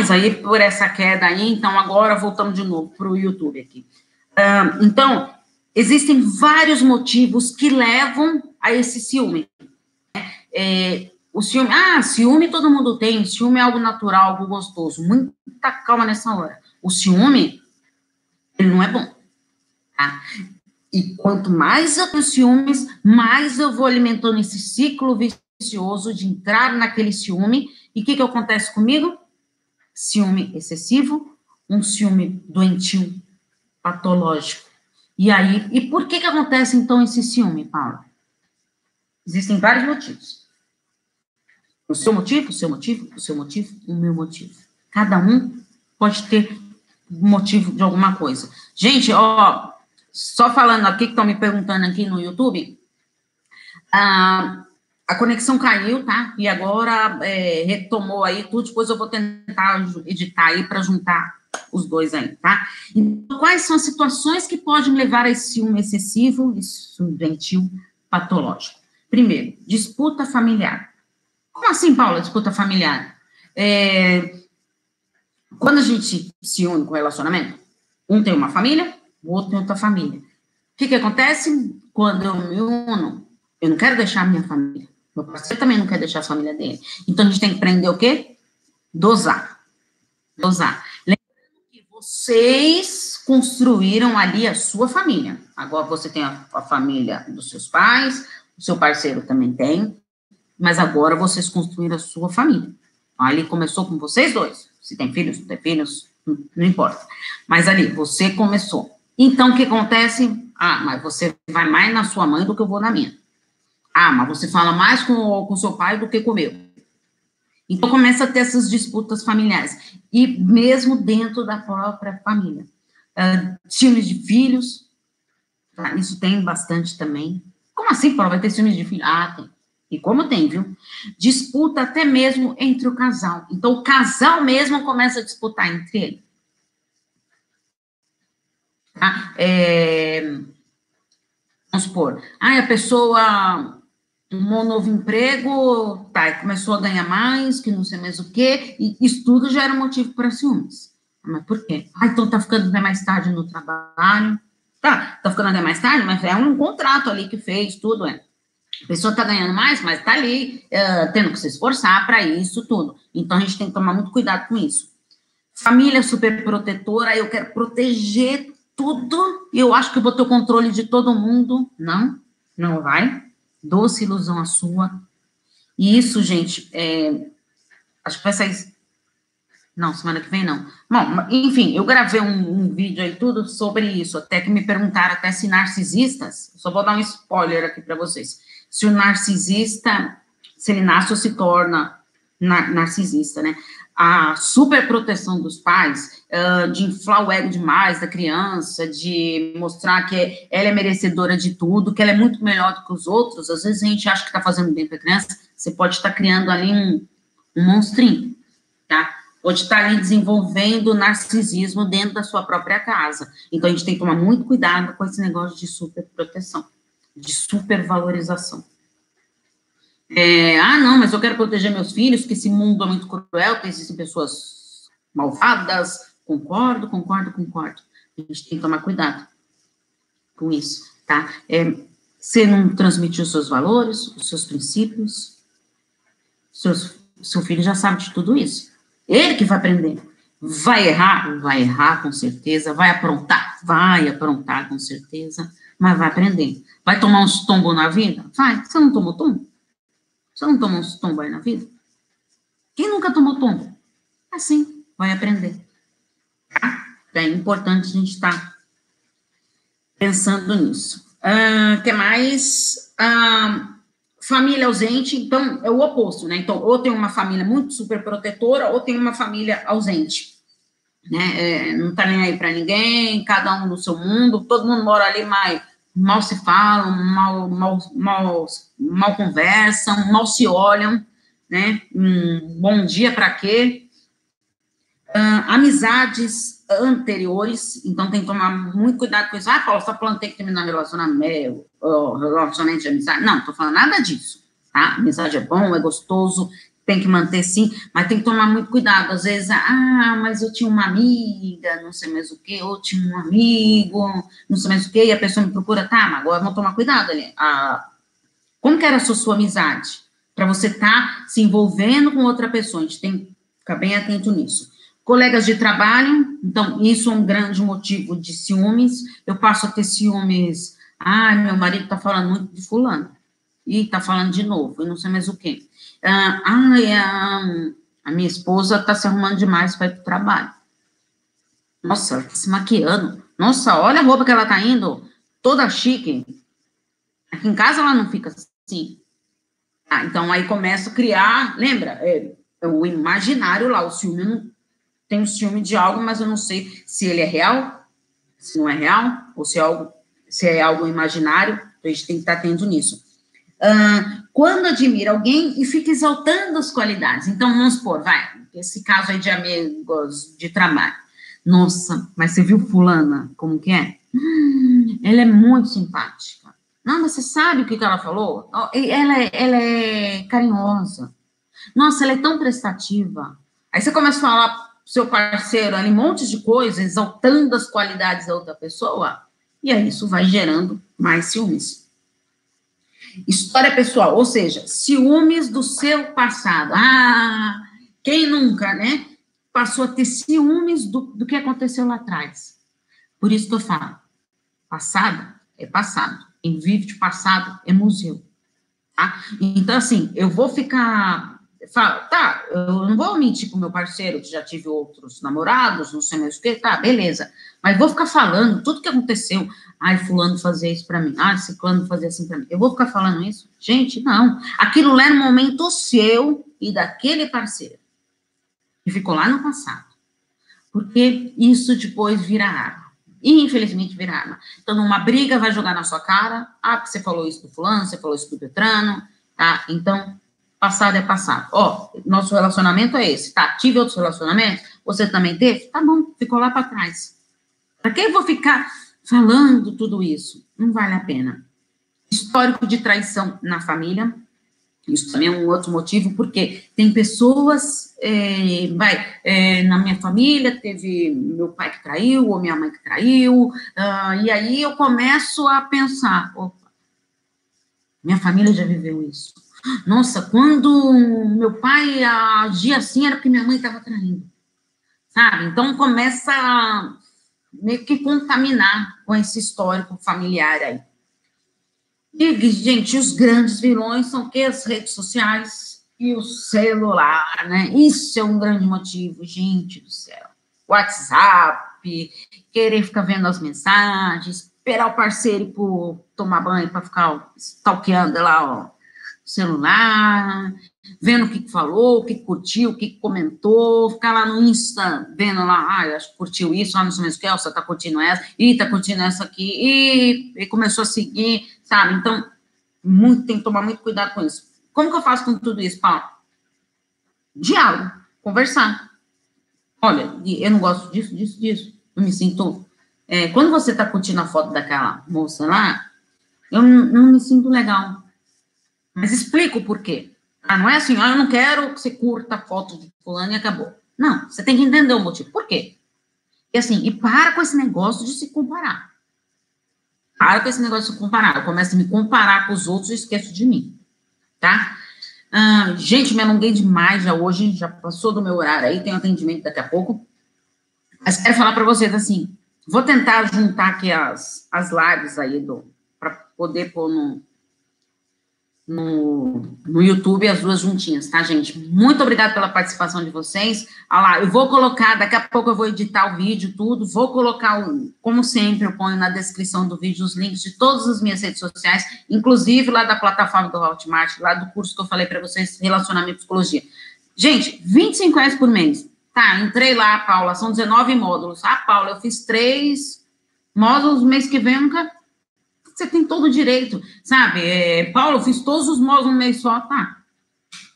milhões aí por essa queda aí, então agora voltamos de novo para o YouTube aqui. Uh, então, existem vários motivos que levam a esse ciúme. Né? É, o ciúme, ah, ciúme todo mundo tem, ciúme é algo natural, algo gostoso. Muita calma nessa hora. O ciúme, ele não é bom. Tá? E quanto mais eu tenho ciúmes, mais eu vou alimentando esse ciclo vicioso de entrar naquele ciúme. E o que, que acontece comigo? Ciúme excessivo, um ciúme doentio, patológico. E aí, e por que, que acontece então esse ciúme, Paula? Existem vários motivos. O seu motivo, o seu motivo, o seu motivo, o meu motivo. Cada um pode ter motivo de alguma coisa. Gente, ó, só falando aqui que estão me perguntando aqui no YouTube, a, a conexão caiu, tá? E agora é, retomou aí tudo. Depois eu vou tentar editar aí para juntar os dois aí, tá? Então, quais são as situações que podem levar a esse ciúme excessivo, isso doentio patológico? Primeiro, disputa familiar. Como assim, Paula, disputa familiar? É, quando a gente se une com relacionamento, um tem uma família, o outro tem outra família. O que, que acontece? Quando eu me uno, eu não quero deixar a minha família. Meu parceiro também não quer deixar a família dele. Então a gente tem que aprender o quê? Dosar. Dosar. Lembrando que vocês construíram ali a sua família. Agora você tem a, a família dos seus pais, o seu parceiro também tem, mas agora vocês construíram a sua família. Ali começou com vocês dois. Se tem filhos, não tem filhos, não importa. Mas ali, você começou. Então, o que acontece? Ah, mas você vai mais na sua mãe do que eu vou na minha. Ah, mas você fala mais com o seu pai do que com meu. Então, começa a ter essas disputas familiares. E mesmo dentro da própria família. Uh, ciúmes de filhos, tá? isso tem bastante também. Como assim, Paulo? Vai ter ciúmes de filhos? Ah, tem. E como tem, viu? Disputa até mesmo entre o casal. Então, o casal mesmo começa a disputar entre ele. Tá? É, vamos supor, ah, a pessoa um novo emprego, tá, começou a ganhar mais, que não sei mais o quê, e isso tudo já era motivo para ciúmes. Mas por quê? Ah, então tá ficando até mais tarde no trabalho. Tá, tá ficando até mais tarde, mas é um contrato ali que fez, tudo, é. A pessoa está ganhando mais, mas está ali uh, tendo que se esforçar para isso tudo. Então a gente tem que tomar muito cuidado com isso. Família super protetora, eu quero proteger tudo e eu acho que vou ter o controle de todo mundo. Não, não vai. Doce ilusão a sua. E isso, gente, é, acho que vai sair. Não, semana que vem não. Bom, enfim, eu gravei um, um, vídeo aí tudo sobre isso, até que me perguntaram até se narcisistas. Só vou dar um spoiler aqui para vocês se o narcisista, se ele nasce ou se torna nar narcisista, né? A superproteção dos pais, uh, de inflar o ego demais da criança, de mostrar que ela é merecedora de tudo, que ela é muito melhor do que os outros. Às vezes a gente acha que está fazendo bem para a criança, você pode estar tá criando ali um, um monstrinho, tá? Pode estar tá ali desenvolvendo narcisismo dentro da sua própria casa. Então a gente tem que tomar muito cuidado com esse negócio de superproteção de supervalorização. É, ah, não, mas eu quero proteger meus filhos, porque esse mundo é muito cruel, existem pessoas malvadas. Concordo, concordo, concordo. A gente tem que tomar cuidado com isso, tá? É, você não transmitir os seus valores, os seus princípios, seus, seu filho já sabe de tudo isso. Ele que vai aprender. Vai errar? Vai errar, com certeza. Vai aprontar? Vai aprontar, com certeza mas vai aprender. Vai tomar uns tombos na vida? Vai. Você não tomou tombo? Você não tomou uns tombos aí na vida? Quem nunca tomou tombo? Assim, vai aprender. É importante a gente estar tá pensando nisso. O uh, que mais? Uh, família ausente, então, é o oposto, né? Então, ou tem uma família muito super protetora, ou tem uma família ausente. Né? É, não tá nem aí para ninguém, cada um no seu mundo, todo mundo mora ali, mas mal se falam, mal, mal, mal, mal conversam, mal se olham, né? Um bom dia para quê? Uh, amizades anteriores, então tem que tomar muito cuidado com isso. Ah, Paulo, só falando tem que terminar relacionamento, relacionamento de amizade. Não, tô falando nada disso, tá? Amizade é bom, é gostoso, tem que manter sim, mas tem que tomar muito cuidado. Às vezes, ah, mas eu tinha uma amiga, não sei mais o que, ou tinha um amigo, não sei mais o que, e a pessoa me procura, tá, mas agora vamos tomar cuidado ali. Ah, como que era a sua, sua amizade? Para você estar tá se envolvendo com outra pessoa, a gente tem que ficar bem atento nisso. Colegas de trabalho, então, isso é um grande motivo de ciúmes. Eu passo a ter ciúmes, ah, meu marido está falando muito de fulano, e está falando de novo, e não sei mais o quê. Ah, a, a minha esposa está se arrumando demais para ir para o trabalho. Nossa, ela tá se maquiando. Nossa, olha a roupa que ela está indo, toda chique. Aqui em casa ela não fica assim. Ah, então aí começa a criar, lembra? É, é o imaginário lá, o ciúme. Eu não tenho ciúme de algo, mas eu não sei se ele é real, se não é real, ou se é algo, se é algo imaginário. Então a gente tem que estar atento nisso. Quando admira alguém e fica exaltando as qualidades. Então, vamos supor, vai, esse caso aí de amigos de trabalho. Nossa, mas você viu fulana, como que é? Hum, ela é muito simpática. Não, mas você sabe o que, que ela falou? Ela é, ela é carinhosa. Nossa, ela é tão prestativa. Aí você começa a falar pro seu parceiro ali um monte de coisa, exaltando as qualidades da outra pessoa, e aí isso vai gerando mais ciúmes. História pessoal, ou seja, ciúmes do seu passado. Ah, quem nunca, né? Passou a ter ciúmes do, do que aconteceu lá atrás. Por isso que eu falo, passado é passado. Quem vive de passado é museu. Tá? Então, assim, eu vou ficar fala, tá, eu não vou mentir pro meu parceiro que já tive outros namorados, não sei mais o que, tá, beleza. Mas vou ficar falando tudo que aconteceu. Ai, fulano fazia isso para mim. Ai, ciclano fazia assim para mim. Eu vou ficar falando isso? Gente, não. Aquilo lá era um momento seu e daquele parceiro. Que ficou lá no passado. Porque isso depois vira arma. E, infelizmente, vira arma. Então, numa briga, vai jogar na sua cara. Ah, porque você falou isso do fulano, você falou isso do Petrano, tá? Então, Passado é passado. Ó, nosso relacionamento é esse, tá? Tive outros relacionamentos? Você também teve? Tá bom, ficou lá para trás. Para que eu vou ficar falando tudo isso? Não vale a pena. Histórico de traição na família. Isso também é um outro motivo, porque tem pessoas, é, vai, é, na minha família teve meu pai que traiu, ou minha mãe que traiu, uh, e aí eu começo a pensar, opa, minha família já viveu isso nossa, quando meu pai agia assim, era porque minha mãe estava traindo. Sabe? Então começa a meio que contaminar com esse histórico familiar aí. E, gente, os grandes vilões são que as redes sociais e o celular, né? Isso é um grande motivo, gente do céu. WhatsApp, querer ficar vendo as mensagens, esperar o parceiro ir tomar banho para ficar stalkeando lá, ó celular, vendo o que falou, o que curtiu, o que comentou, ficar lá no Insta, vendo lá, ah, acho que curtiu isso, ah, não sei mais o que, você tá curtindo essa, e tá curtindo essa aqui, e, e começou a seguir, sabe? Então, muito, tem que tomar muito cuidado com isso. Como que eu faço com tudo isso, Paulo? Diálogo, conversar. Olha, eu não gosto disso, disso, disso. Eu me sinto. É, quando você tá curtindo a foto daquela moça lá, eu não, não me sinto legal. Mas explico o porquê. Ah, não é assim, ah, eu não quero que você curta a foto de fulano e acabou. Não, você tem que entender o motivo. Por quê? E assim, e para com esse negócio de se comparar. Para com esse negócio de se comparar. Eu começo a me comparar com os outros e esqueço de mim. Tá? Ah, gente, me alonguei demais já hoje, já passou do meu horário aí, um atendimento daqui a pouco. Mas quero falar para vocês assim, vou tentar juntar aqui as, as lives aí para poder pôr no, no, no YouTube, as duas juntinhas, tá, gente? Muito obrigada pela participação de vocês. Olha lá, eu vou colocar, daqui a pouco eu vou editar o vídeo, tudo, vou colocar, o, como sempre, eu ponho na descrição do vídeo os links de todas as minhas redes sociais, inclusive lá da plataforma do Hotmart, lá do curso que eu falei para vocês, Relacionamento e Psicologia. Gente, 25 reais por mês. Tá, entrei lá, Paula, são 19 módulos. Ah, Paula, eu fiz três módulos, mês que vem eu nunca você tem todo o direito, sabe? É, Paulo, eu fiz todos os módulos no mês só, tá?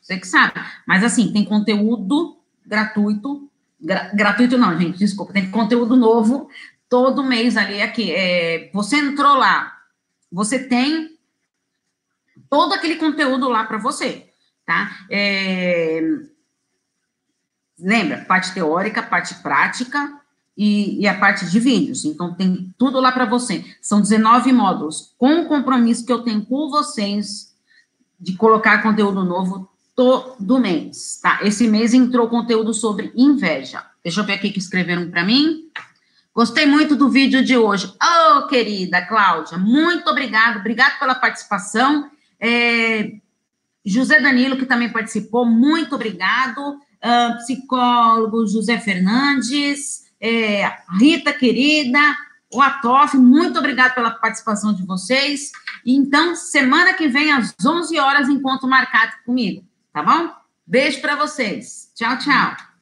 Você que sabe. Mas, assim, tem conteúdo gratuito. Gra gratuito não, gente, desculpa. Tem conteúdo novo todo mês ali aqui. É, você entrou lá, você tem todo aquele conteúdo lá para você. tá? É... Lembra, parte teórica, parte prática e, e, a parte de vídeos. Então, tem tudo lá para você. São 19 módulos, com o compromisso que eu tenho com vocês de colocar conteúdo novo todo mês, tá? Esse mês entrou conteúdo sobre inveja. Deixa eu ver aqui que escreveram para mim. Gostei muito do vídeo de hoje. Oh, querida Cláudia, muito obrigado. Obrigado pela participação. É, José Danilo, que também participou, muito obrigado. Uh, psicólogo José Fernandes, é, Rita querida, o Atof, muito obrigado pela participação de vocês. Então, semana que vem, às 11 horas, encontro marcado comigo, tá bom? Beijo para vocês. Tchau, tchau.